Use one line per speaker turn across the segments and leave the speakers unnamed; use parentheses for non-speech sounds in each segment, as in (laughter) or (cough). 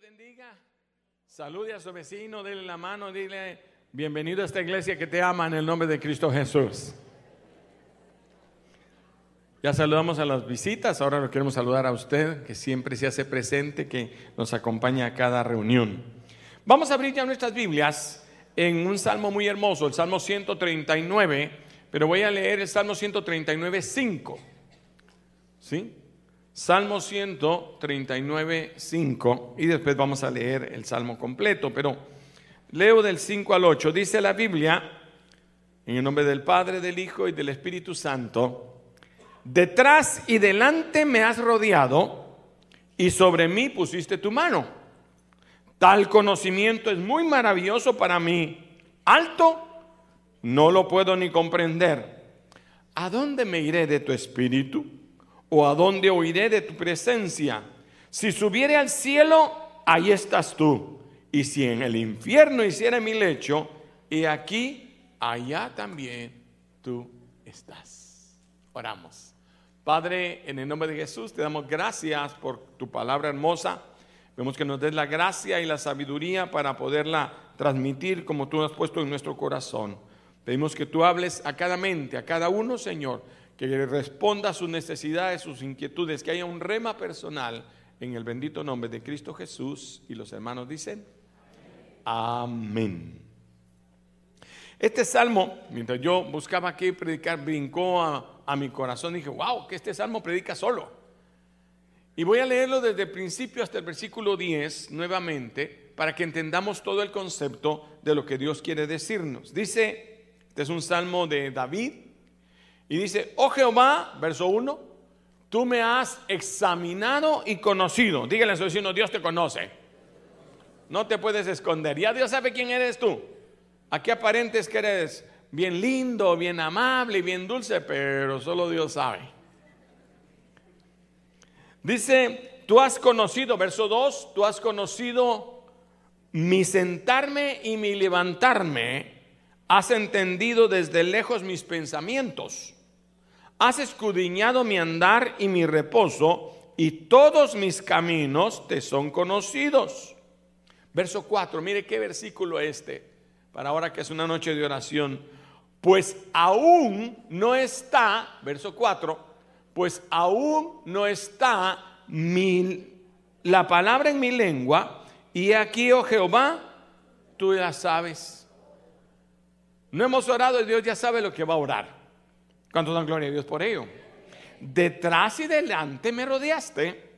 bendiga. Salude a su vecino, dile la mano, dile bienvenido a esta iglesia que te ama en el nombre de Cristo Jesús. Ya saludamos a las visitas, ahora lo queremos saludar a usted, que siempre se hace presente, que nos acompaña a cada reunión. Vamos a abrir ya nuestras Biblias en un salmo muy hermoso, el Salmo 139, pero voy a leer el Salmo 139, 5. ¿Sí? Salmo 139, 5, y después vamos a leer el Salmo completo, pero leo del 5 al 8. Dice la Biblia, en el nombre del Padre, del Hijo y del Espíritu Santo, detrás y delante me has rodeado y sobre mí pusiste tu mano. Tal conocimiento es muy maravilloso para mí, alto, no lo puedo ni comprender. ¿A dónde me iré de tu espíritu? ¿O a dónde oiré de tu presencia? Si subiere al cielo, ahí estás tú. Y si en el infierno hiciera mi lecho, y aquí, allá también tú estás. Oramos. Padre, en el nombre de Jesús, te damos gracias por tu palabra hermosa. Vemos que nos des la gracia y la sabiduría para poderla transmitir como tú has puesto en nuestro corazón. Pedimos que tú hables a cada mente, a cada uno, Señor que responda a sus necesidades, sus inquietudes, que haya un rema personal en el bendito nombre de Cristo Jesús. Y los hermanos dicen, amén. Este salmo, mientras yo buscaba qué predicar, brincó a, a mi corazón. Dije, wow, que este salmo predica solo. Y voy a leerlo desde el principio hasta el versículo 10 nuevamente para que entendamos todo el concepto de lo que Dios quiere decirnos. Dice, este es un salmo de David, y dice, oh Jehová, verso 1, tú me has examinado y conocido. Dígale a su vecino, Dios te conoce. No te puedes esconder. Ya Dios sabe quién eres tú. Aquí aparentes que eres bien lindo, bien amable bien dulce, pero solo Dios sabe. Dice, tú has conocido, verso 2, tú has conocido mi sentarme y mi levantarme, has entendido desde lejos mis pensamientos. Has escudriñado mi andar y mi reposo, y todos mis caminos te son conocidos. Verso 4, mire qué versículo este, para ahora que es una noche de oración. Pues aún no está, verso 4, pues aún no está mi, la palabra en mi lengua, y aquí, oh Jehová, tú ya sabes. No hemos orado y Dios ya sabe lo que va a orar. ¿Cuánto dan gloria a Dios por ello? Detrás y delante me rodeaste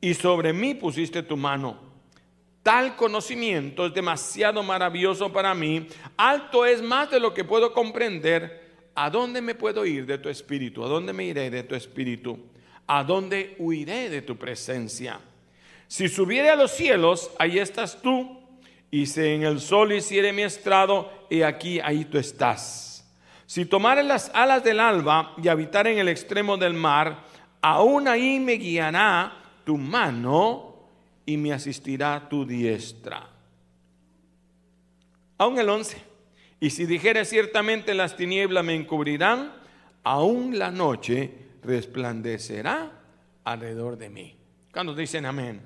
y sobre mí pusiste tu mano. Tal conocimiento es demasiado maravilloso para mí. Alto es más de lo que puedo comprender. ¿A dónde me puedo ir de tu espíritu? ¿A dónde me iré de tu espíritu? ¿A dónde huiré de tu presencia? Si subiere a los cielos, ahí estás tú. Y si en el sol hiciere mi estrado, y aquí, ahí tú estás. Si tomare las alas del alba y habitar en el extremo del mar, aún ahí me guiará tu mano y me asistirá tu diestra. Aún el 11. Y si dijere ciertamente las tinieblas me encubrirán, aún la noche resplandecerá alrededor de mí. Cuando dicen amén?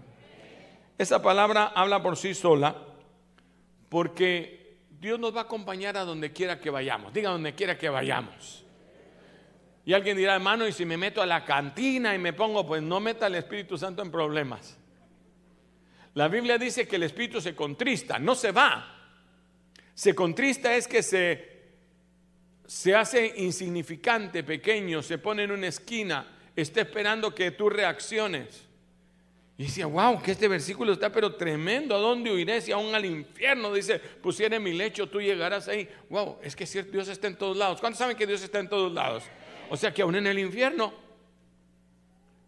Esa palabra habla por sí sola porque Dios nos va a acompañar a donde quiera que vayamos. Diga donde quiera que vayamos. Y alguien dirá, hermano, y si me meto a la cantina y me pongo, pues no meta al Espíritu Santo en problemas. La Biblia dice que el Espíritu se contrista, no se va. Se contrista es que se, se hace insignificante, pequeño, se pone en una esquina, está esperando que tú reacciones. Y decía, wow, que este versículo está pero tremendo. ¿A dónde huiré si aún al infierno? Dice, pusiere mi lecho, tú llegarás ahí. Wow, es que cierto, Dios está en todos lados. ¿Cuántos saben que Dios está en todos lados? O sea que aún en el infierno,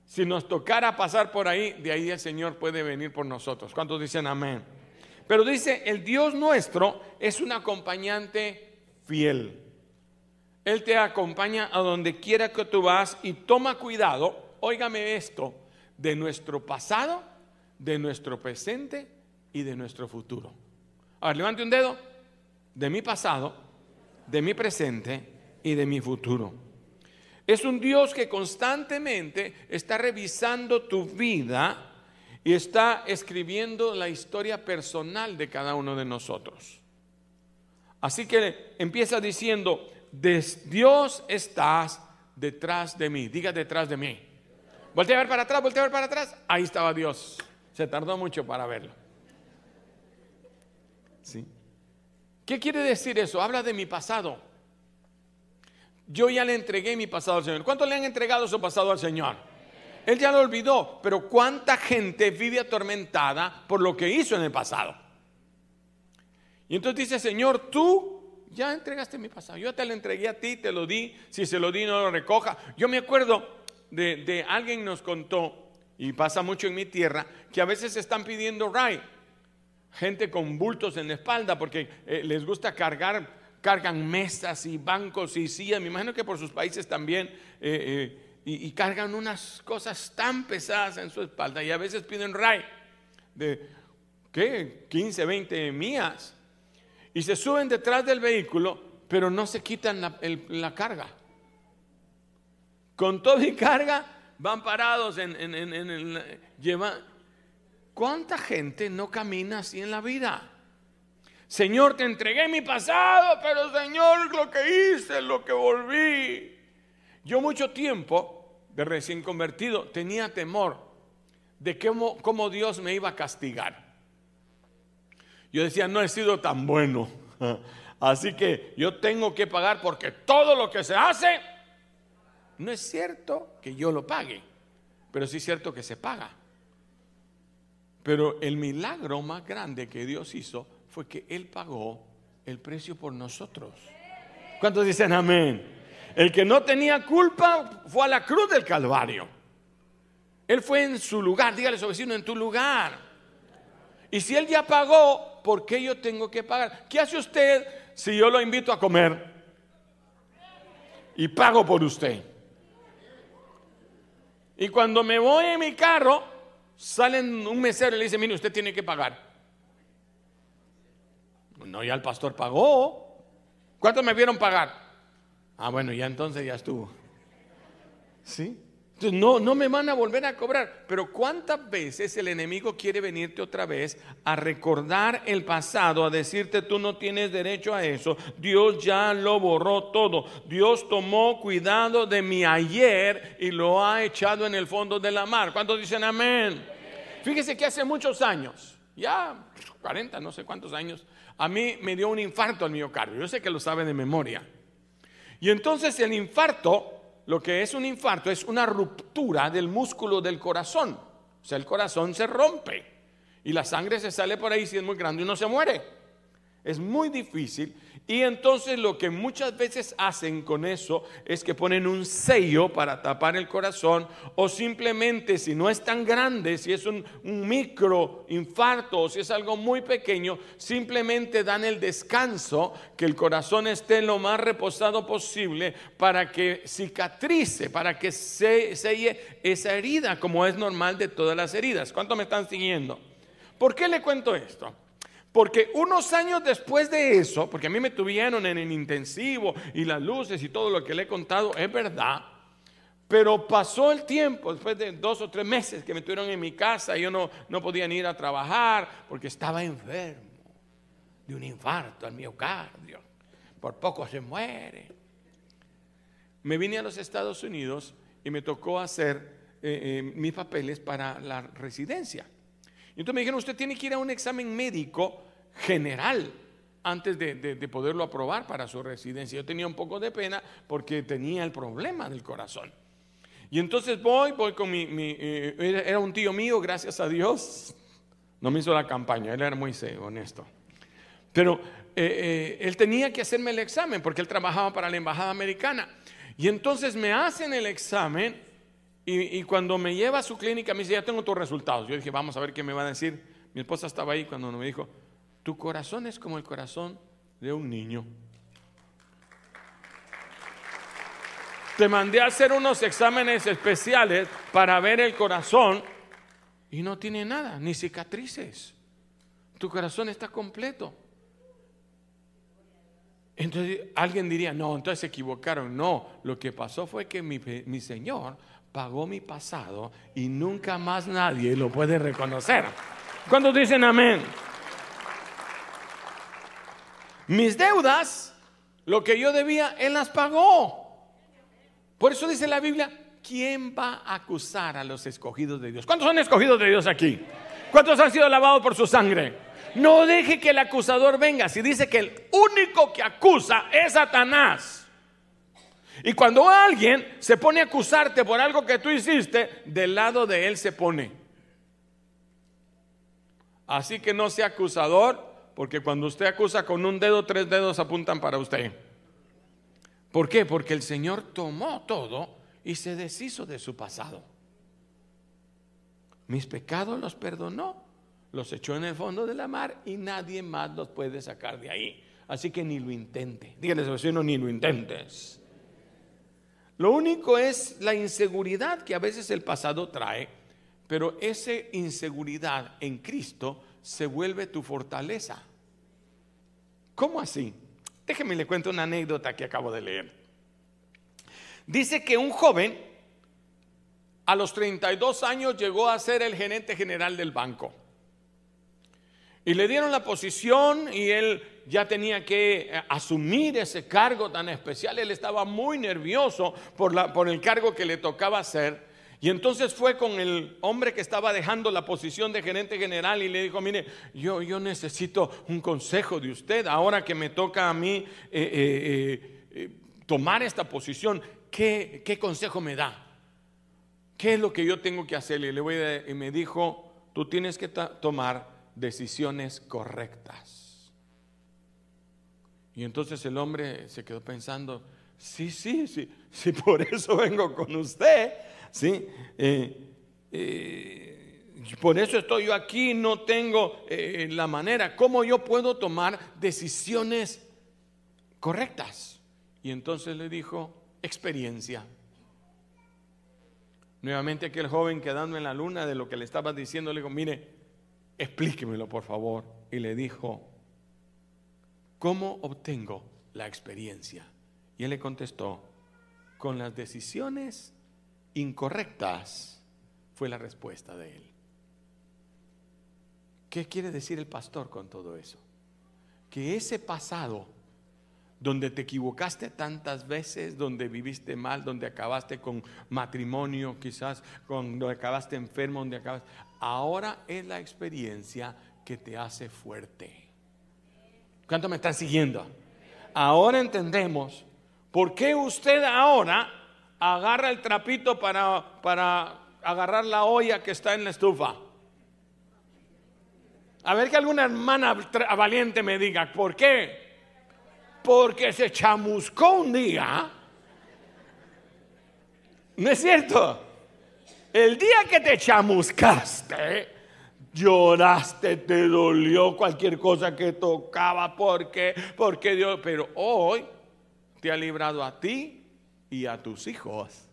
si nos tocara pasar por ahí, de ahí el Señor puede venir por nosotros. ¿Cuántos dicen amén? Pero dice, el Dios nuestro es un acompañante fiel. Él te acompaña a donde quiera que tú vas y toma cuidado, óigame esto, de nuestro pasado, de nuestro presente y de nuestro futuro. Ahora, levante un dedo de mi pasado, de mi presente y de mi futuro. Es un Dios que constantemente está revisando tu vida y está escribiendo la historia personal de cada uno de nosotros. Así que empieza diciendo, Dios estás detrás de mí, diga detrás de mí. Voltea a ver para atrás, voltea a ver para atrás, ahí estaba Dios. Se tardó mucho para verlo. ¿Sí? ¿Qué quiere decir eso? Habla de mi pasado. Yo ya le entregué mi pasado al Señor. ¿Cuántos le han entregado su pasado al Señor? Él ya lo olvidó, pero ¿cuánta gente vive atormentada por lo que hizo en el pasado? Y entonces dice, Señor, tú ya entregaste mi pasado. Yo te lo entregué a ti, te lo di. Si se lo di, no lo recoja. Yo me acuerdo de, alguien nos contó, y pasa mucho en mi tierra, que a veces están pidiendo RAI. Gente con bultos en la espalda porque eh, les gusta cargar, cargan mesas y bancos y sillas. Me imagino que por sus países también. Eh, eh, y, cargan unas cosas tan pesadas en su espalda y a veces piden ray de, ¿qué? 15, 20 mías. Y se suben detrás del vehículo, pero no se quitan la, carga. Con todo y carga van parados en, en, en, ¿Cuánta gente no camina así en la vida? Señor, te entregué mi pasado, pero Señor, lo que hice, lo que volví. Yo mucho tiempo de recién convertido tenía temor de cómo, cómo Dios me iba a castigar. Yo decía, no he sido tan bueno. (laughs) Así que yo tengo que pagar porque todo lo que se hace, no es cierto que yo lo pague, pero sí es cierto que se paga. Pero el milagro más grande que Dios hizo fue que Él pagó el precio por nosotros. ¿Cuántos dicen amén? El que no tenía culpa fue a la cruz del Calvario. Él fue en su lugar, dígale a su vecino, en tu lugar. Y si él ya pagó, ¿por qué yo tengo que pagar? ¿Qué hace usted si yo lo invito a comer? Y pago por usted. Y cuando me voy en mi carro, salen un mesero y le dice, mire, usted tiene que pagar. No, ya el pastor pagó. ¿Cuántos me vieron pagar? Ah, bueno, ya entonces ya estuvo. ¿Sí? No, no me van a volver a cobrar. Pero ¿cuántas veces el enemigo quiere venirte otra vez a recordar el pasado, a decirte tú no tienes derecho a eso? Dios ya lo borró todo. Dios tomó cuidado de mi ayer y lo ha echado en el fondo de la mar. ¿Cuántos dicen amén? Fíjese que hace muchos años, ya 40, no sé cuántos años, a mí me dio un infarto al miocardio. Yo sé que lo sabe de memoria. Y entonces el infarto, lo que es un infarto, es una ruptura del músculo del corazón. O sea, el corazón se rompe y la sangre se sale por ahí si es muy grande y uno se muere. Es muy difícil y entonces lo que muchas veces hacen con eso es que ponen un sello para tapar el corazón o simplemente si no es tan grande, si es un, micro infarto o si es algo muy pequeño, simplemente dan el descanso, que el corazón esté lo más reposado posible para que cicatrice, para que se, selle esa herida como es normal de todas las heridas. ¿Cuánto me están siguiendo? ¿Por qué le cuento esto? Porque unos años después de eso, porque a mí me tuvieron en el intensivo y las luces y todo lo que le he contado es verdad, pero pasó el tiempo, después de dos o tres meses que me tuvieron en mi casa, yo no, no podía ir a trabajar porque estaba enfermo de un infarto al miocardio. Por poco se muere. Me vine a los Estados Unidos y me tocó hacer eh, eh, mis papeles para la residencia. Y entonces me dijeron, usted tiene que ir a un examen médico general antes de, poderlo aprobar para su residencia. Yo tenía un poco de pena porque tenía el problema del corazón. Y entonces voy, voy con mi, eh, era un tío mío, gracias a Dios, no me hizo la campaña, él era muy honesto. Pero eh, eh, él tenía que hacerme el examen porque él trabajaba para la embajada americana. Y entonces me hacen el examen y, cuando me lleva a su clínica, me dice, ya tengo tus resultados. Yo dije, vamos a ver qué me va a decir. Mi esposa estaba ahí cuando me dijo, tu corazón es como el corazón de un niño. Te mandé a hacer unos exámenes especiales para ver el corazón y no tiene nada, ni cicatrices. Tu corazón está completo. Entonces alguien diría, no, entonces se equivocaron. No, lo que pasó fue que mi, mi Señor pagó mi pasado y nunca más nadie lo puede reconocer. ¿Cuántos dicen amén? Mis deudas, lo que yo debía, Él las pagó. Por eso dice la Biblia, ¿quién va a acusar a los escogidos de Dios? ¿Cuántos son escogidos de Dios aquí? ¿Cuántos han sido lavados por su sangre? No deje que el acusador venga. Si dice que el único que acusa es Satanás. Y cuando alguien se pone a acusarte por algo que tú hiciste, del lado de él se pone. Así que no sea acusador, porque cuando usted acusa con un dedo, tres dedos apuntan para usted. ¿Por qué? Porque el Señor tomó todo y se deshizo de su pasado. Mis pecados los perdonó, los echó en el fondo de la mar y nadie más los puede sacar de ahí. Así que ni lo intente. Dígale a su vecino, ni lo intentes. Lo único es la inseguridad que a veces el pasado trae, pero esa inseguridad en Cristo se vuelve tu fortaleza. ¿Cómo así? Déjeme le cuento una anécdota que acabo de leer. Dice que un joven a los 32 años llegó a ser el gerente general del banco. Y le dieron la posición y él ya tenía que eh, asumir ese cargo tan especial. Él estaba muy nervioso por, la, por el cargo que le tocaba hacer. Y entonces fue con el hombre que estaba dejando la posición de gerente general y le dijo, mire, yo, yo necesito un consejo de usted ahora que me toca a mí eh, eh, tomar esta posición. ¿Qué, ¿Qué, consejo me da? ¿Qué es lo que yo tengo que hacer? Y, le voy y me dijo, tú tienes que tomar decisiones correctas. Y entonces el hombre se quedó pensando, sí, sí, sí, sí, por eso vengo con usted, sí. Eh, eh, por eso estoy yo aquí, no tengo eh, la manera, ¿cómo yo puedo tomar decisiones correctas? Y entonces le dijo, experiencia. Nuevamente aquel joven quedando en la luna de lo que le estaba diciendo, le dijo, mire, explíquemelo por favor. Y le dijo, ¿cómo obtengo la experiencia? Y él le contestó, con las decisiones incorrectas fue la respuesta de él. ¿Qué quiere decir el pastor con todo eso? Que ese pasado donde te equivocaste tantas veces, donde viviste mal, donde acabaste con matrimonio, quizás, donde acabaste enfermo, donde acabaste, ahora es la experiencia que te hace fuerte. ¿Cuánto me están siguiendo? Ahora entendemos por qué usted ahora agarra el trapito para, para agarrar la olla que está en la estufa. A ver que alguna hermana valiente me diga, ¿por qué? Porque se chamuscó un día. ¿No es cierto? El día que te chamuscaste, lloraste, te dolió cualquier cosa que tocaba, porque, porque Dios, pero hoy te ha librado a ti y a tus hijos,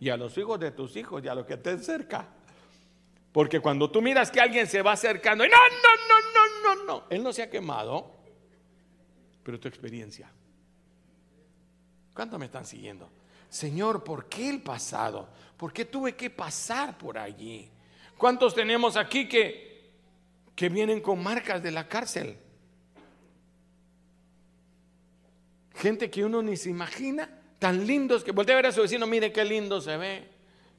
y a los hijos de tus hijos y a los que estén cerca. Porque cuando tú miras que alguien se va acercando y no, no, no, no, no, no, él no se ha quemado, pero tu experiencia. ¿Cuánto me están siguiendo? Señor, ¿por qué el pasado? ¿Por qué tuve que pasar por allí? ¿Cuántos tenemos aquí que, que vienen con marcas de la cárcel? Gente que uno ni se imagina, tan lindos que voltea a ver a su vecino, mire qué lindo se ve.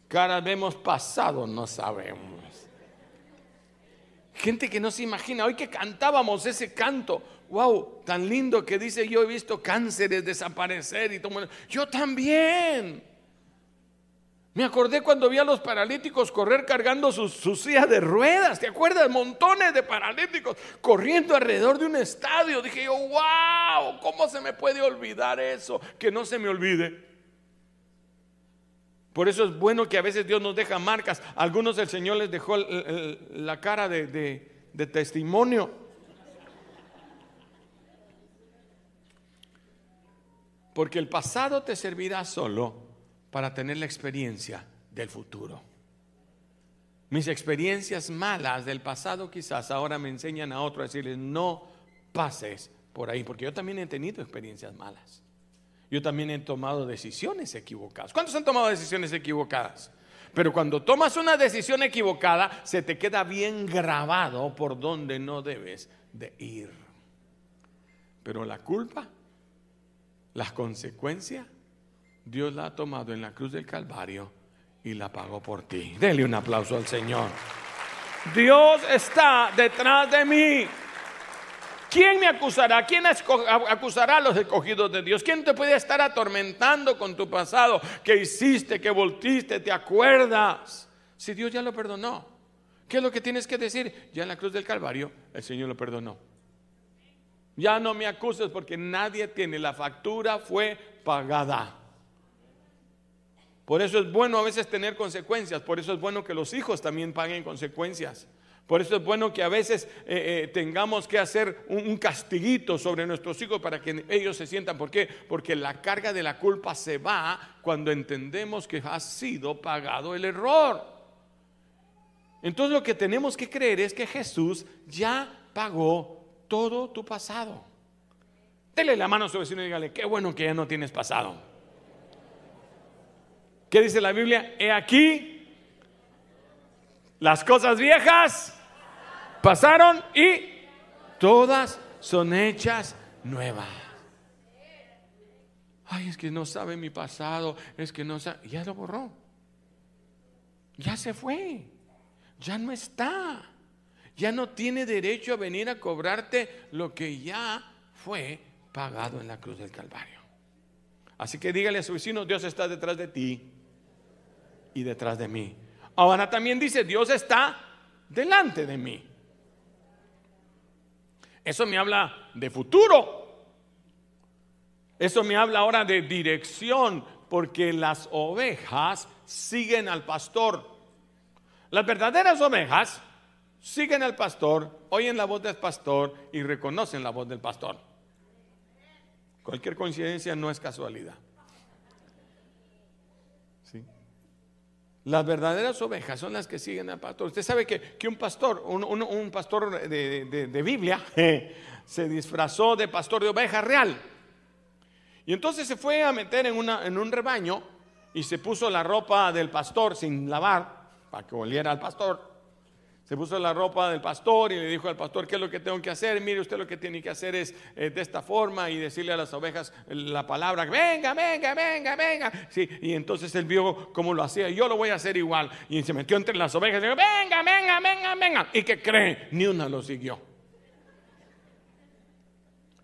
Cara vemos pasado, no sabemos. Gente que no se imagina, hoy que cantábamos ese canto, wow, tan lindo que dice yo he visto cánceres desaparecer y todo. Yo también. Me acordé cuando vi a los paralíticos correr cargando sus, sillas de ruedas. ¿Te acuerdas? Montones de paralíticos corriendo alrededor de un estadio. Dije yo, wow, ¿cómo se me puede olvidar eso? Que no se me olvide. Por eso es bueno que a veces Dios nos deja marcas. algunos el Señor les dejó la cara de, de testimonio. Porque el pasado te servirá solo para tener la experiencia del futuro. Mis experiencias malas del pasado quizás ahora me enseñan a otros a decirles, no pases por ahí, porque yo también he tenido experiencias malas. Yo también he tomado decisiones equivocadas. ¿Cuántos han tomado decisiones equivocadas? Pero cuando tomas una decisión equivocada, se te queda bien grabado por donde no debes de ir. Pero la culpa, las consecuencias, Dios la ha tomado en la cruz del Calvario y la pagó por ti. Dele un aplauso al Señor. Dios está detrás de mí. ¿Quién me acusará? ¿Quién acusará a los escogidos de Dios? ¿Quién te puede estar atormentando con tu pasado? ¿Qué hiciste? ¿Qué voltiste? ¿Te acuerdas? Si Dios ya lo perdonó. ¿Qué es lo que tienes que decir? Ya en la cruz del Calvario el Señor lo perdonó. Ya no me acuses porque nadie tiene. La factura fue pagada. Por eso es bueno a veces tener consecuencias. Por eso es bueno que los hijos también paguen consecuencias. Por eso es bueno que a veces eh, eh, tengamos que hacer un, castiguito sobre nuestros hijos para que ellos se sientan. ¿Por qué? Porque la carga de la culpa se va cuando entendemos que ha sido pagado el error. Entonces lo que tenemos que creer es que Jesús ya pagó todo tu pasado. Dele la mano a su vecino y dígale, qué bueno que ya no tienes pasado. ¿Qué dice la Biblia? He aquí las cosas viejas pasaron y todas son hechas nuevas. Ay, es que no sabe mi pasado, es que no sabe, ya lo borró. Ya se fue, ya no está. Ya no tiene derecho a venir a cobrarte lo que ya fue pagado en la cruz del Calvario. Así que dígale a su vecino, Dios está detrás de ti y detrás de mí. Ahora también dice, Dios está delante de mí. Eso me habla de futuro. Eso me habla ahora de dirección, porque las ovejas siguen al pastor. Las verdaderas ovejas siguen al pastor, oyen la voz del pastor y reconocen la voz del pastor. Cualquier coincidencia no es casualidad. Las verdaderas ovejas son las que siguen al pastor. Usted sabe que, un pastor, un, pastor de, Biblia, (laughs) se disfrazó de pastor de oveja real. Y entonces se fue a meter en un rebaño y se puso la ropa del pastor sin lavar para que oliera al pastor se puso la ropa del pastor y le dijo al pastor, ¿qué es lo que tengo que hacer? Mire, usted lo que tiene que hacer es eh, de esta forma y decirle a las ovejas la palabra, venga, venga, venga, venga. Sí, y entonces él vio cómo lo hacía, yo lo voy a hacer igual. Y se metió entre las ovejas y dijo, venga, venga, venga, venga. ¿Y qué cree? Ni una lo siguió.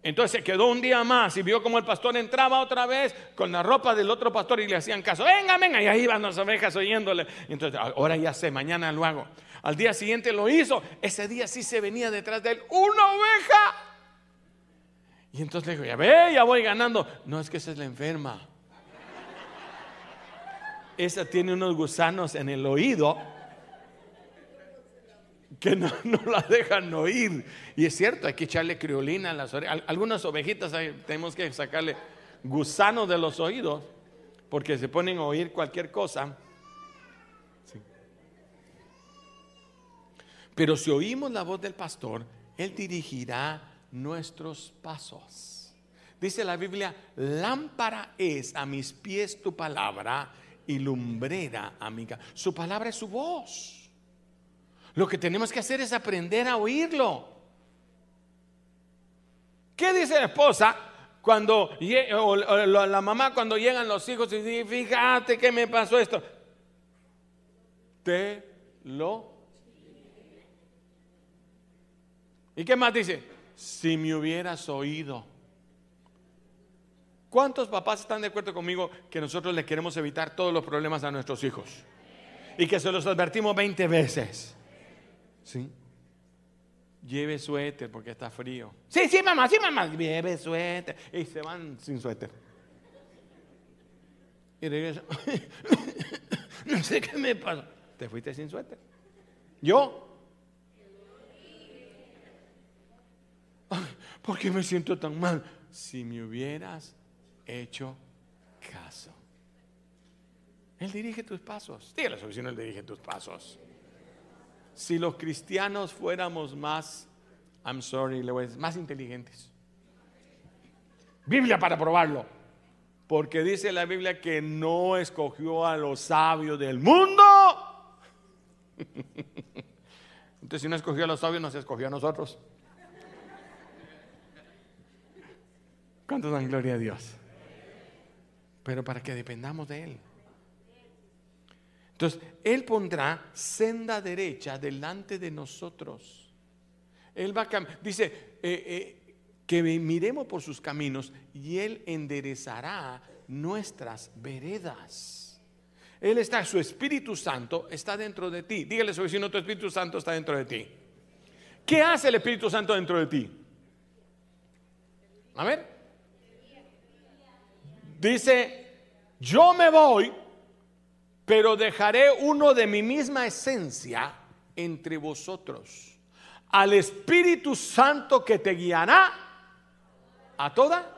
Entonces se quedó un día más y vio como el pastor entraba otra vez con la ropa del otro pastor y le hacían caso. Venga, venga. Y ahí iban las ovejas oyéndole. Entonces, ahora ya sé, mañana lo hago. Al día siguiente lo hizo. Ese día sí se venía detrás de él una oveja. Y entonces le dijo, ya ve, ya voy ganando. No, es que esa es la enferma. Esa tiene unos gusanos en el oído que no, la dejan oír. Y es cierto, hay que echarle criolina a las orejas. Algunas ovejitas tenemos que sacarle gusanos de los oídos porque se ponen a oír cualquier cosa. Pero si oímos la voz del pastor, Él dirigirá nuestros pasos. Dice la Biblia, lámpara es a mis pies tu palabra y lumbrera a mi Su palabra es su voz. Lo que tenemos que hacer es aprender a oírlo. ¿Qué dice la esposa cuando o la mamá cuando llegan los hijos y dice, fíjate que me pasó esto? Te lo ¿Y qué más dice? Si me hubieras oído. ¿Cuántos papás están de acuerdo conmigo que nosotros le queremos evitar todos los problemas a nuestros hijos? Y que se los advertimos 20 veces. ¿Sí? Lleve suéter porque está frío. Sí, sí, mamá, sí, mamá. Lleve suéter. Y se van sin suéter. Y regresan. (laughs) no sé qué me pasó. Te fuiste sin suéter. Yo ¿por qué me siento tan mal? Si me hubieras hecho caso. Él dirige tus pasos. Dígale a su Él dirige tus pasos. Si los cristianos fuéramos más, I'm sorry, más inteligentes. Biblia para probarlo. porque dice la Biblia que no escogió a los sabios del mundo. (laughs) Entonces, si no escogió a los sabios, nos escogió a nosotros. ¿Cuántos dan gloria a Dios? Pero para que dependamos de Él. Entonces, Él pondrá senda derecha delante de nosotros. Él va a dice eh, eh, que miremos por sus caminos y Él enderezará nuestras veredas. Él está, su Espíritu Santo está dentro de ti. Dígale a su vecino, tu Espíritu Santo está dentro de ti. ¿Qué hace el Espíritu Santo dentro de ti? A ver. Dice, yo me voy pero dejaré uno de mi misma esencia entre vosotros, al Espíritu Santo que te guiará a toda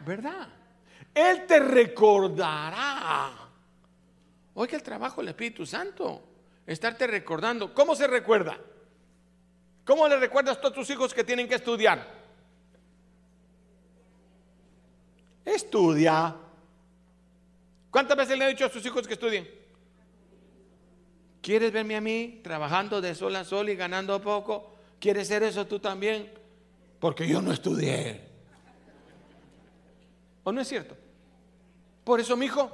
verdad. Él te recordará. Oiga el trabajo del Espíritu Santo, estarte recordando. ¿Cómo se recuerda? ¿Cómo le recuerdas a tus hijos que tienen que estudiar? Estudia. ¿Cuántas veces le he dicho a sus hijos que estudien? ¿Quieres verme a mí trabajando de sol a sol y ganando poco? ¿Quieres ser eso tú también? Porque yo no estudié. ¿O no es cierto? Por eso, mi hijo,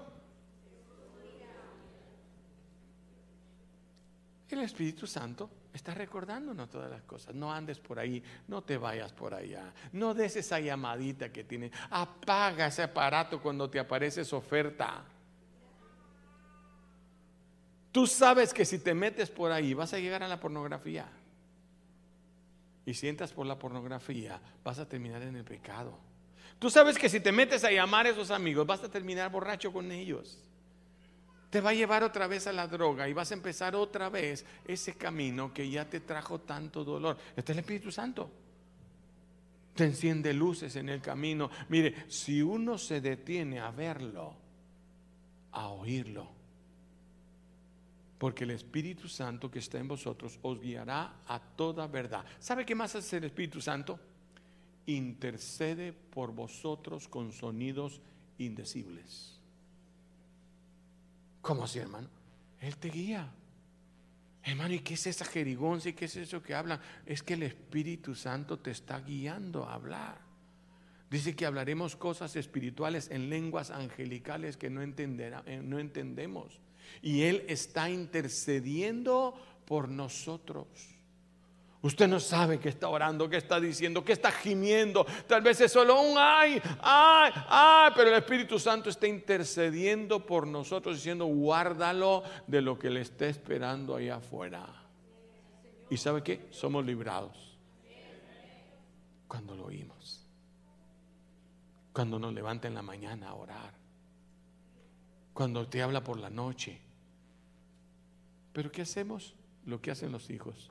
el Espíritu Santo está recordándonos todas las cosas. No andes por ahí, no te vayas por allá, no des esa llamadita que tiene. Apaga ese aparato cuando te aparece esa oferta. Tú sabes que si te metes por ahí vas a llegar a la pornografía. Y si entras por la pornografía, vas a terminar en el pecado. Tú sabes que si te metes a llamar a esos amigos, vas a terminar borracho con ellos te va a llevar otra vez a la droga y vas a empezar otra vez ese camino que ya te trajo tanto dolor. Este es el Espíritu Santo. Te enciende luces en el camino. Mire, si uno se detiene a verlo, a oírlo, porque el Espíritu Santo que está en vosotros os guiará a toda verdad. ¿Sabe qué más hace el Espíritu Santo? Intercede por vosotros con sonidos indecibles. ¿Cómo así, hermano? Él te guía. Hermano, ¿y qué es esa jerigonza y qué es eso que hablan? Es que el Espíritu Santo te está guiando a hablar. Dice que hablaremos cosas espirituales en lenguas angelicales que no, eh, no entendemos. Y Él está intercediendo por nosotros. Usted no sabe que está orando, que está diciendo, que está gimiendo. Tal vez es solo un ay, ay, ay, pero el Espíritu Santo está intercediendo por nosotros diciendo, guárdalo de lo que le está esperando allá afuera. ¿Y sabe qué? Somos librados cuando lo oímos. Cuando nos levanta en la mañana a orar. Cuando te habla por la noche. Pero ¿qué hacemos? Lo que hacen los hijos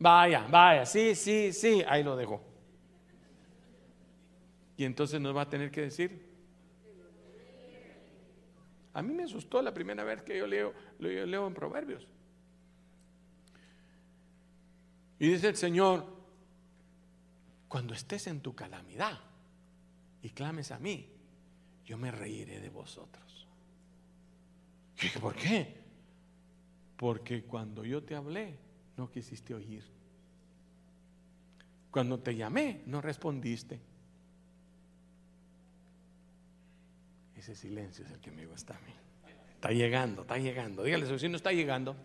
Vaya, vaya, sí, sí, sí, ahí lo dejo. Y entonces nos va a tener que decir. A mí me asustó la primera vez que yo leo, yo leo en Proverbios. Y dice el Señor, cuando estés en tu calamidad y clames a mí, yo me reiré de vosotros. ¿por qué? Porque cuando yo te hablé, no quisiste oír. Cuando te llamé, no respondiste. Ese silencio es el que me gusta a mí. Está llegando, está llegando. Dígale, su vecino está llegando.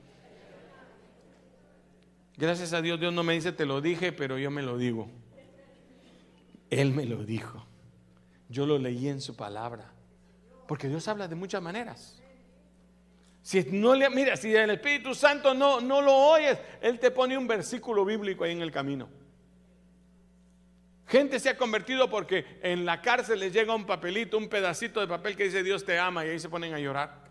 Gracias a Dios, Dios no me dice te lo dije, pero yo me lo digo. Él me lo dijo. Yo lo leí en su palabra. Porque Dios habla de muchas maneras. Si no le, mira, si el Espíritu Santo no, no lo oyes, Él te pone un versículo bíblico ahí en el camino. Gente se ha convertido porque en la cárcel les llega un papelito, un pedacito de papel que dice Dios te ama y ahí se ponen a llorar.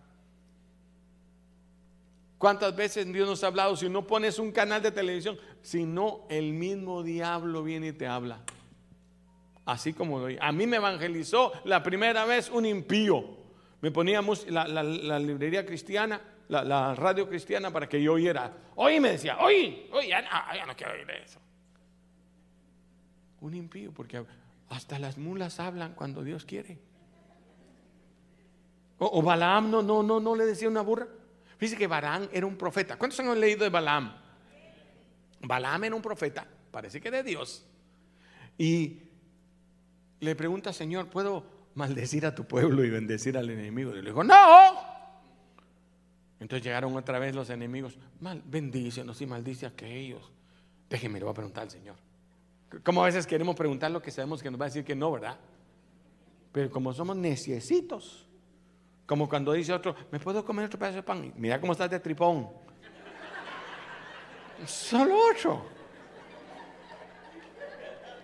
¿Cuántas veces Dios nos ha hablado? Si no pones un canal de televisión, si no, el mismo diablo viene y te habla. Así como lo A mí me evangelizó la primera vez un impío. Me ponía la, librería cristiana, la, radio cristiana para que yo oyera. Oye, me decía, oye, oye, ya, ya no quiero oír eso. Un impío, porque hasta las mulas hablan cuando Dios quiere. O, Balaam no, no, no, no le decía una burra. Dice que Balaam era un profeta. ¿Cuántos han leído de Balaam? Balaam era un profeta, parece que de Dios. Y le pregunta, Señor, ¿puedo maldecir a tu pueblo y bendecir al enemigo? Y le dijo, no. Entonces llegaron otra vez los enemigos, mal, bendícenos y maldice a aquellos. Déjenme, le voy a preguntar al Señor. Como a veces queremos preguntar lo que sabemos que nos va a decir que no, ¿verdad? Pero como somos neciecitos, como cuando dice otro, ¿me puedo comer otro pedazo de pan? Mira cómo estás de tripón. Solo ocho.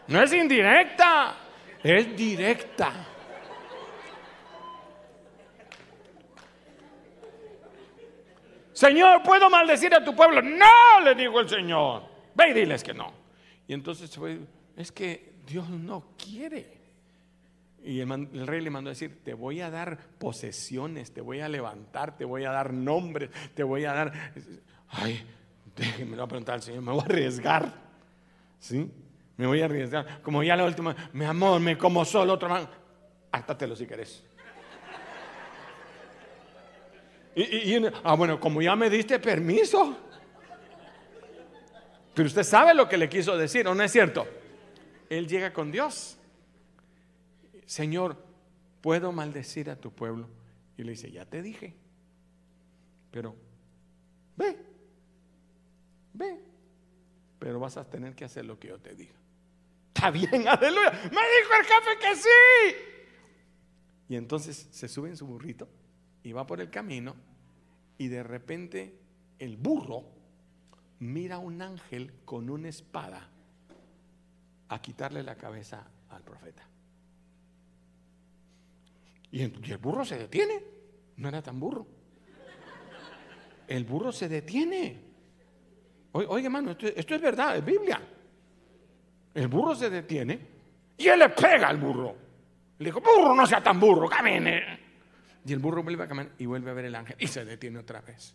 No es indirecta, es directa. Señor, ¿puedo maldecir a tu pueblo? No, le dijo el Señor. Ve y diles que no. Y entonces es que Dios no quiere. Y el, rey le mandó a decir, te voy a dar posesiones, te voy a levantar, te voy a dar nombres, te voy a dar... Ay, déjenme lo preguntar al Señor, me voy a arriesgar. ¿Sí? Me voy a arriesgar. Como ya la última, mi amor, me como solo otro man. Hártatelo si querés. Y, ah, bueno, como ya me diste permiso. Pero usted sabe lo que le quiso decir, ¿o no es cierto? Él llega con Dios. Señor, ¿puedo maldecir a tu pueblo? Y le dice, ya te dije. Pero, ve, ve. Pero vas a tener que hacer lo que yo te diga. Está bien, (laughs) aleluya. Me dijo el jefe que sí. Y entonces se sube en su burrito y va por el camino y de repente el burro mira a un ángel con una espada a quitarle la cabeza al profeta. Y el burro se detiene. No era tan burro. El burro se detiene. Oye, hermano, esto, esto es verdad, es Biblia. El burro se detiene y él le pega al burro. Le dijo, burro, no sea tan burro, camine. Y el burro vuelve a caminar y vuelve a ver el ángel y se detiene otra vez.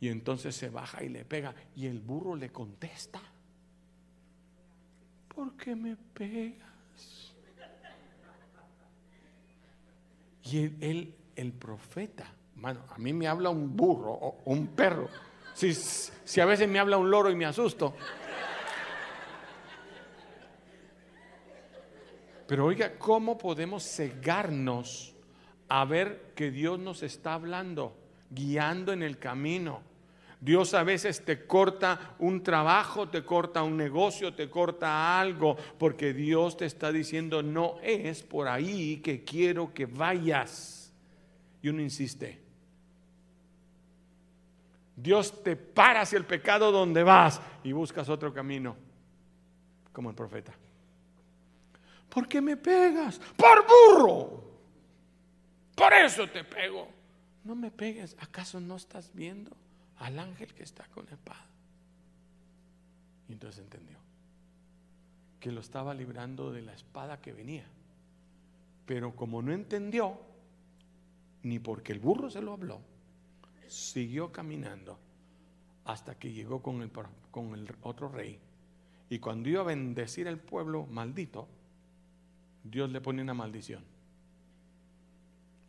Y entonces se baja y le pega. Y el burro le contesta. ¿Por qué me pegas? Y él, el profeta, bueno, a mí me habla un burro o un perro. Si, si a veces me habla un loro y me asusto. Pero oiga, ¿cómo podemos cegarnos a ver que Dios nos está hablando, guiando en el camino. Dios a veces te corta un trabajo, te corta un negocio, te corta algo, porque Dios te está diciendo, no es por ahí que quiero que vayas. Y uno insiste. Dios te para hacia el pecado donde vas y buscas otro camino, como el profeta. ¿Por qué me pegas? Por burro. Por eso te pego. No me pegues. ¿Acaso no estás viendo al ángel que está con la espada? Y entonces entendió que lo estaba librando de la espada que venía. Pero como no entendió, ni porque el burro se lo habló, siguió caminando hasta que llegó con el, con el otro rey. Y cuando iba a bendecir al pueblo maldito, Dios le pone una maldición.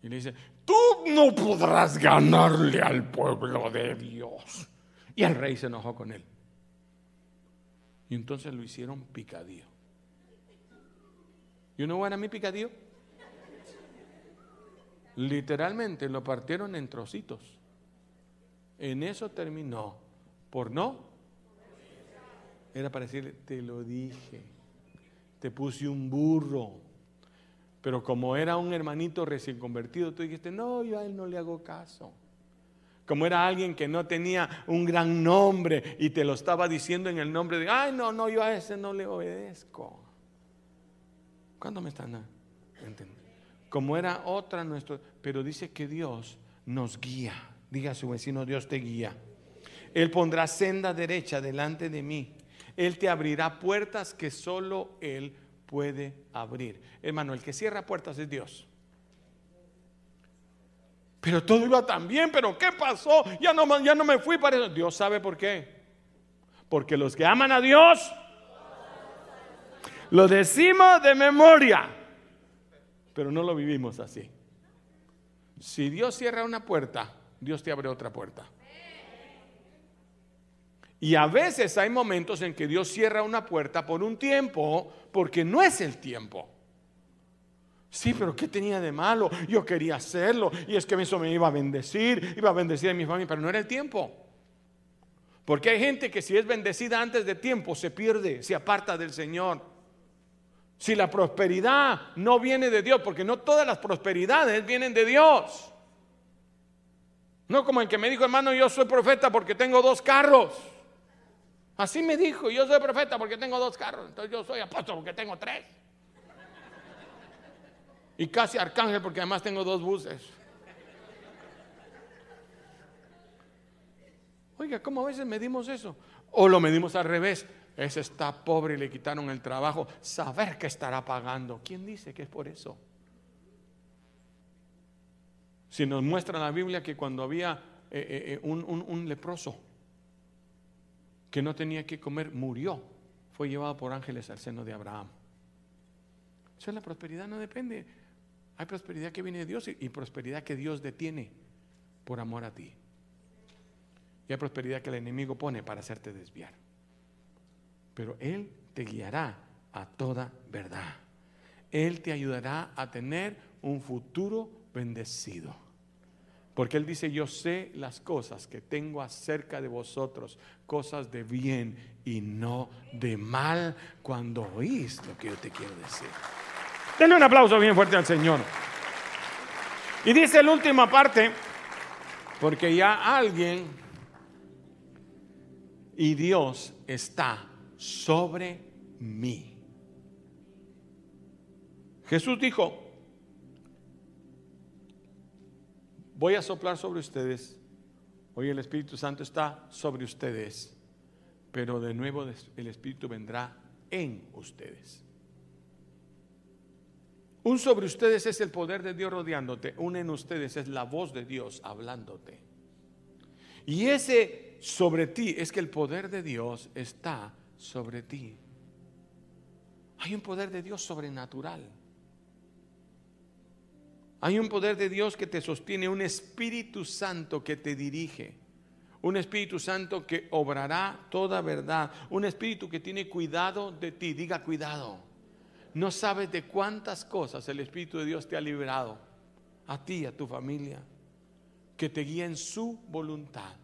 Y le dice, tú no podrás ganarle al pueblo de Dios. Y el rey se enojó con él. Y entonces lo hicieron picadillo. ¿Y uno bueno a mí picadillo? Literalmente lo partieron en trocitos. En eso terminó. Por no. Era para decirle, te lo dije. Te puse un burro pero como era un hermanito recién convertido, tú dijiste, no, yo a él no le hago caso. Como era alguien que no tenía un gran nombre y te lo estaba diciendo en el nombre de, ay, no, no, yo a ese no le obedezco. ¿Cuándo me están entendiendo? Como era otra nuestro, pero dice que Dios nos guía. Diga a su vecino, Dios te guía. Él pondrá senda derecha delante de mí. Él te abrirá puertas que solo Él puede abrir. Hermano, el que cierra puertas es Dios. Pero todo iba tan bien, pero ¿qué pasó? Ya no, ya no me fui para eso. Dios sabe por qué. Porque los que aman a Dios, lo decimos de memoria, pero no lo vivimos así. Si Dios cierra una puerta, Dios te abre otra puerta. Y a veces hay momentos en que Dios cierra una puerta por un tiempo porque no es el tiempo. Sí, pero ¿qué tenía de malo? Yo quería hacerlo y es que eso me iba a bendecir, iba a bendecir a mi familia, pero no era el tiempo. Porque hay gente que si es bendecida antes de tiempo se pierde, se aparta del Señor. Si la prosperidad no viene de Dios, porque no todas las prosperidades vienen de Dios. No como el que me dijo, hermano, yo soy profeta porque tengo dos carros. Así me dijo, yo soy profeta porque tengo dos carros, entonces yo soy apóstol porque tengo tres. Y casi arcángel porque además tengo dos buses. Oiga, ¿cómo a veces medimos eso? O lo medimos al revés. Ese está pobre y le quitaron el trabajo. Saber que estará pagando. ¿Quién dice que es por eso? Si nos muestra la Biblia que cuando había eh, eh, eh, un, un leproso que no tenía que comer, murió. Fue llevado por ángeles al seno de Abraham. Eso la prosperidad no depende. Hay prosperidad que viene de Dios y prosperidad que Dios detiene por amor a ti. Y hay prosperidad que el enemigo pone para hacerte desviar. Pero Él te guiará a toda verdad. Él te ayudará a tener un futuro bendecido. Porque Él dice, yo sé las cosas que tengo acerca de vosotros, cosas de bien y no de mal, cuando oís lo que yo te quiero decir. Denle un aplauso bien fuerte al Señor. Y dice la última parte, porque ya alguien y Dios está sobre mí. Jesús dijo, voy a soplar sobre ustedes. Hoy el Espíritu Santo está sobre ustedes, pero de nuevo el Espíritu vendrá en ustedes. Un sobre ustedes es el poder de Dios rodeándote, un en ustedes es la voz de Dios hablándote. Y ese sobre ti es que el poder de Dios está sobre ti. Hay un poder de Dios sobrenatural. Hay un poder de Dios que te sostiene, un Espíritu Santo que te dirige, un Espíritu Santo que obrará toda verdad, un Espíritu que tiene cuidado de ti, diga cuidado. No sabes de cuántas cosas el Espíritu de Dios te ha liberado, a ti, a tu familia, que te guía en su voluntad,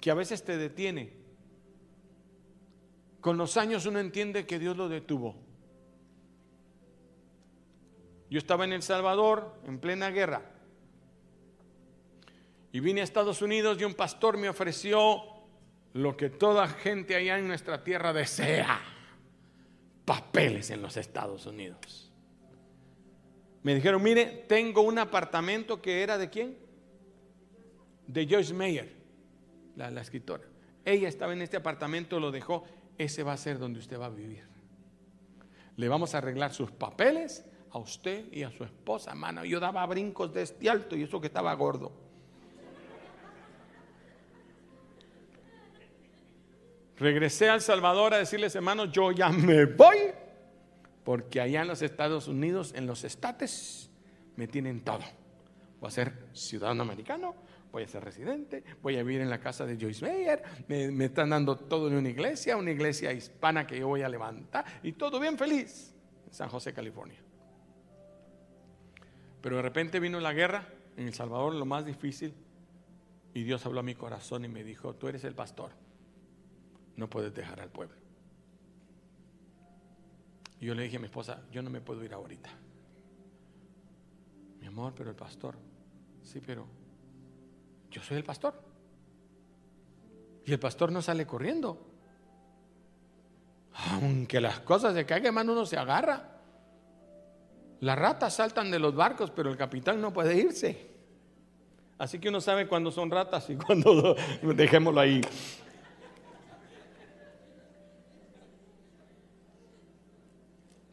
que a veces te detiene. Con los años uno entiende que Dios lo detuvo yo estaba en El Salvador en plena guerra. Y vine a Estados Unidos y un pastor me ofreció lo que toda gente allá en nuestra tierra desea. Papeles en los Estados Unidos. Me dijeron, mire, tengo un apartamento que era de quién? De Joyce Meyer, la, la escritora. Ella estaba en este apartamento, lo dejó. Ese va a ser donde usted va a vivir. Le vamos a arreglar sus papeles a usted y a su esposa, hermano. Yo daba brincos de este alto y eso que estaba gordo. Regresé al Salvador a decirles, hermanos, yo ya me voy, porque allá en los Estados Unidos, en los estates, me tienen todo. Voy a ser ciudadano americano, voy a ser residente, voy a vivir en la casa de Joyce Meyer, me, me están dando todo en una iglesia, una iglesia hispana que yo voy a levantar, y todo bien feliz en San José, California. Pero de repente vino la guerra en El Salvador, lo más difícil, y Dios habló a mi corazón y me dijo, tú eres el pastor, no puedes dejar al pueblo. Y yo le dije a mi esposa, yo no me puedo ir ahorita. Mi amor, pero el pastor, sí, pero yo soy el pastor. Y el pastor no sale corriendo. Aunque las cosas se caigan, hermano, uno se agarra. Las ratas saltan de los barcos, pero el capitán no puede irse. Así que uno sabe cuándo son ratas y (laughs) cuándo dejémoslo ahí.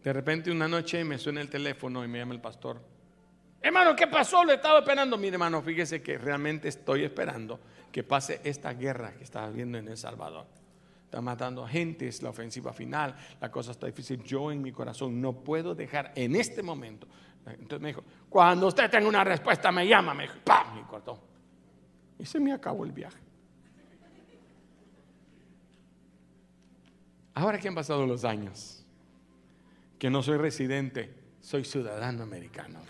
De repente una noche me suena el teléfono y me llama el pastor. Hermano, ¿qué pasó? Le estaba esperando. Mire, hermano, fíjese que realmente estoy esperando que pase esta guerra que está habiendo en El Salvador. Está matando a gente, es la ofensiva final, la cosa está difícil. Yo en mi corazón no puedo dejar en este momento. Entonces me dijo, cuando usted tenga una respuesta me llama, me dijo, ¡pam! Y cortó. Y se me acabó el viaje. Ahora que han pasado los años, que no soy residente, soy ciudadano americano.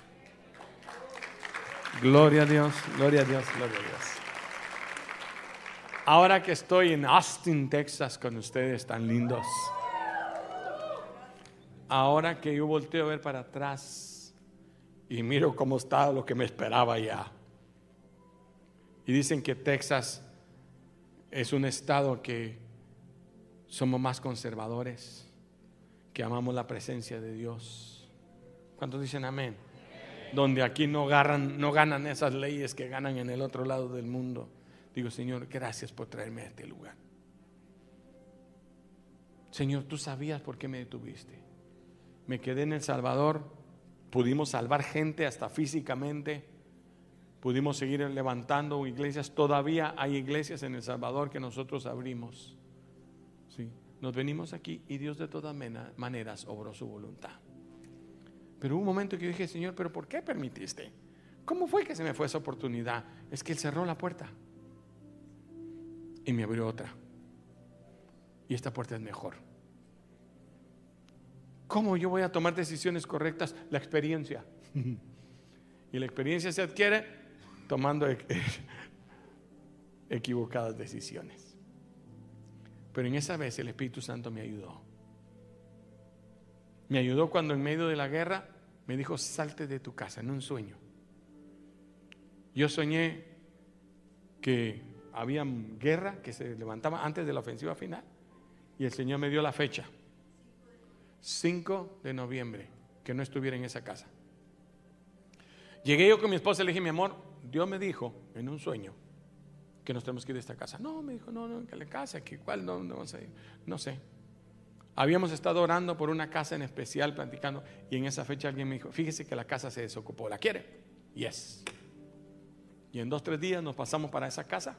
Gloria a Dios, gloria a Dios, gloria a Dios. Ahora que estoy en Austin, Texas, con ustedes tan lindos. Ahora que yo volteo a ver para atrás y miro cómo está lo que me esperaba ya. Y dicen que Texas es un estado que somos más conservadores, que amamos la presencia de Dios. ¿Cuántos dicen amén? Donde aquí no, no ganan esas leyes que ganan en el otro lado del mundo. Digo, Señor, gracias por traerme a este lugar. Señor, tú sabías por qué me detuviste. Me quedé en El Salvador, pudimos salvar gente hasta físicamente, pudimos seguir levantando iglesias. Todavía hay iglesias en El Salvador que nosotros abrimos. ¿Sí? Nos venimos aquí y Dios de todas maneras obró su voluntad. Pero hubo un momento que yo dije, Señor, ¿pero por qué permitiste? ¿Cómo fue que se me fue esa oportunidad? Es que Él cerró la puerta y me abrió otra. Y esta puerta es mejor. ¿Cómo yo voy a tomar decisiones correctas? La experiencia. (laughs) y la experiencia se adquiere tomando (laughs) equivocadas decisiones. Pero en esa vez el Espíritu Santo me ayudó. Me ayudó cuando en medio de la guerra me dijo, salte de tu casa en un sueño. Yo soñé que había guerra que se levantaba antes de la ofensiva final y el Señor me dio la fecha, 5 de noviembre, que no estuviera en esa casa. Llegué yo con mi esposa y le dije, mi amor, Dios me dijo en un sueño que nos tenemos que ir de esta casa. No, me dijo, no, no, que la casa, que cuál, no, no, no sé. Habíamos estado orando por una casa en especial, platicando, y en esa fecha alguien me dijo, fíjese que la casa se desocupó, ¿la quiere? Yes. Y en dos, tres días nos pasamos para esa casa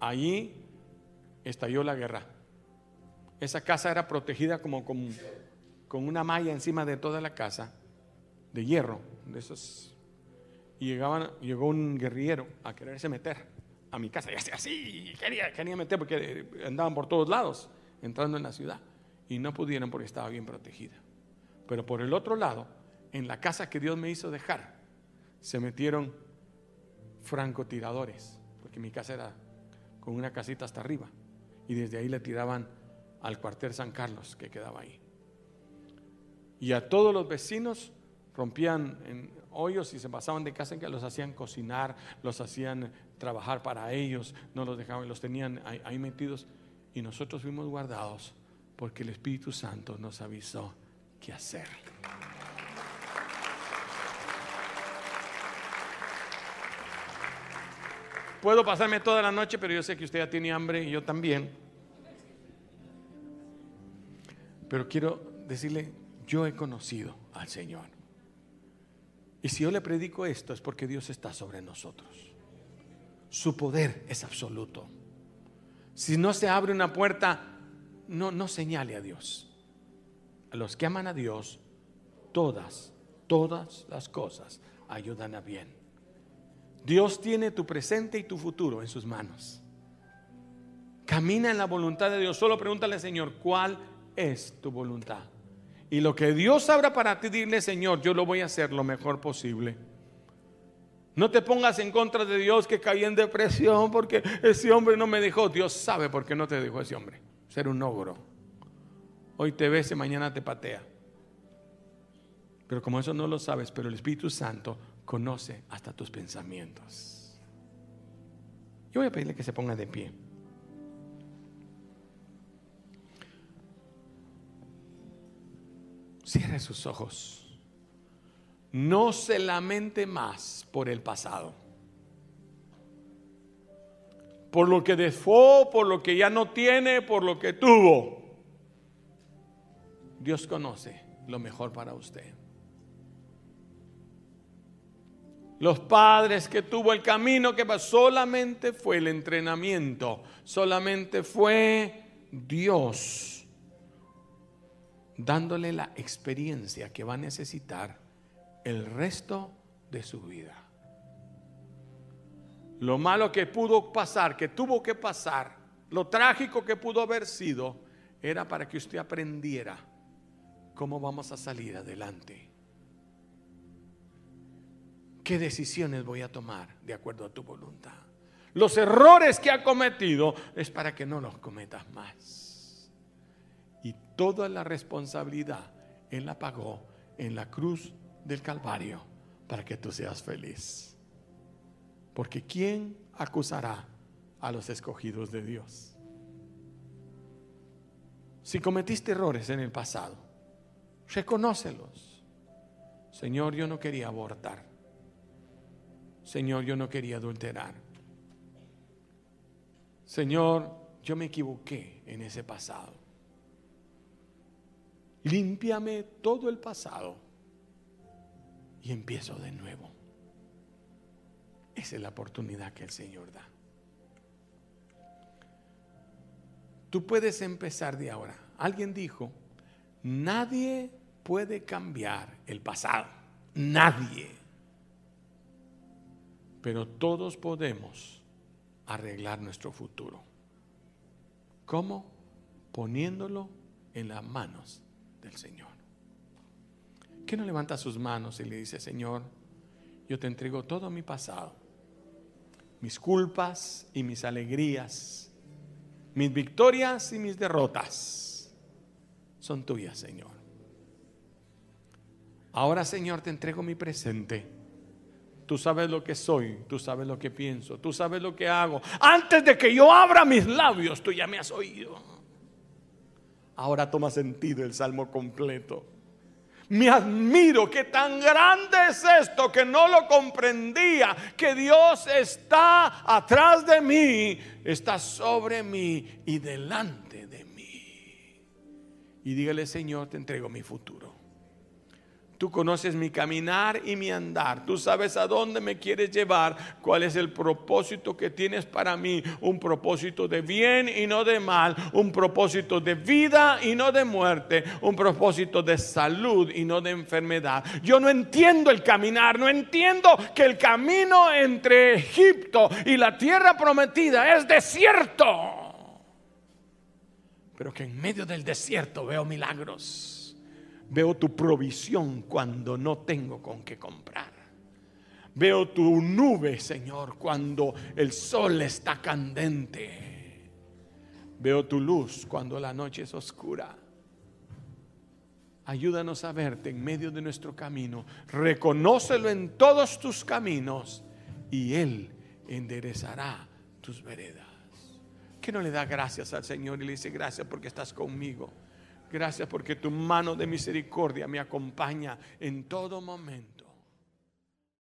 Allí estalló la guerra. Esa casa era protegida como con, una malla encima de toda la casa, de hierro, de esos. Y llegaban, llegó un guerrillero a quererse meter a mi casa. Y así, así quería, quería meter porque andaban por todos lados, entrando en la ciudad. Y no pudieron porque estaba bien protegida. Pero por el otro lado, en la casa que Dios me hizo dejar, se metieron francotiradores, porque mi casa era con una casita hasta arriba. Y desde ahí le tiraban al cuartel San Carlos que quedaba ahí. Y a todos los vecinos rompían en hoyos y se pasaban de casa en que los hacían cocinar, los hacían trabajar para ellos, no los dejaban, los tenían ahí, ahí metidos. Y nosotros fuimos guardados porque el Espíritu Santo nos avisó qué hacer. Puedo pasarme toda la noche, pero yo sé que usted ya tiene hambre y yo también. Pero quiero decirle, yo he conocido al Señor. Y si yo le predico esto es porque Dios está sobre nosotros. Su poder es absoluto. Si no se abre una puerta, no, no señale a Dios. A los que aman a Dios, todas, todas las cosas ayudan a bien. Dios tiene tu presente y tu futuro en sus manos. Camina en la voluntad de Dios. Solo pregúntale, Señor, ¿cuál es tu voluntad? Y lo que Dios abra para ti, dile, Señor, yo lo voy a hacer lo mejor posible. No te pongas en contra de Dios que caí en depresión porque ese hombre no me dejó. Dios sabe por qué no te dejó ese hombre. Ser un ogro. Hoy te ves y mañana te patea. Pero como eso no lo sabes, pero el Espíritu Santo conoce hasta tus pensamientos. Yo voy a pedirle que se ponga de pie. Cierre sus ojos. No se lamente más por el pasado. Por lo que dejó, por lo que ya no tiene, por lo que tuvo. Dios conoce lo mejor para usted. Los padres que tuvo el camino que solamente fue el entrenamiento, solamente fue Dios dándole la experiencia que va a necesitar el resto de su vida. Lo malo que pudo pasar, que tuvo que pasar, lo trágico que pudo haber sido, era para que usted aprendiera cómo vamos a salir adelante. ¿Qué decisiones voy a tomar de acuerdo a tu voluntad? Los errores que ha cometido es para que no los cometas más. Y toda la responsabilidad Él la pagó en la cruz del Calvario para que tú seas feliz. Porque ¿quién acusará a los escogidos de Dios? Si cometiste errores en el pasado, reconócelos. Señor, yo no quería abortar. Señor, yo no quería adulterar. Señor, yo me equivoqué en ese pasado. Límpiame todo el pasado y empiezo de nuevo. Esa es la oportunidad que el Señor da. Tú puedes empezar de ahora. Alguien dijo, nadie puede cambiar el pasado. Nadie pero todos podemos arreglar nuestro futuro. ¿Cómo? Poniéndolo en las manos del Señor. ¿Qué no levanta sus manos y le dice, Señor, yo te entrego todo mi pasado, mis culpas y mis alegrías, mis victorias y mis derrotas, son tuyas, Señor. Ahora, Señor, te entrego mi presente Tú sabes lo que soy, tú sabes lo que pienso, tú sabes lo que hago. Antes de que yo abra mis labios, tú ya me has oído. Ahora toma sentido el salmo completo. Me admiro que tan grande es esto que no lo comprendía, que Dios está atrás de mí, está sobre mí y delante de mí. Y dígale, Señor, te entrego mi futuro. Tú conoces mi caminar y mi andar. Tú sabes a dónde me quieres llevar, cuál es el propósito que tienes para mí. Un propósito de bien y no de mal. Un propósito de vida y no de muerte. Un propósito de salud y no de enfermedad. Yo no entiendo el caminar. No entiendo que el camino entre Egipto y la tierra prometida es desierto. Pero que en medio del desierto veo milagros Veo tu provisión cuando no tengo con qué comprar. Veo tu nube, Señor, cuando el sol está candente. Veo tu luz cuando la noche es oscura. Ayúdanos a verte en medio de nuestro camino. Reconócelo en todos tus caminos y Él enderezará tus veredas. Que no le da gracias al Señor y le dice gracias porque estás conmigo. Gracias porque tu mano de misericordia me acompaña en todo momento.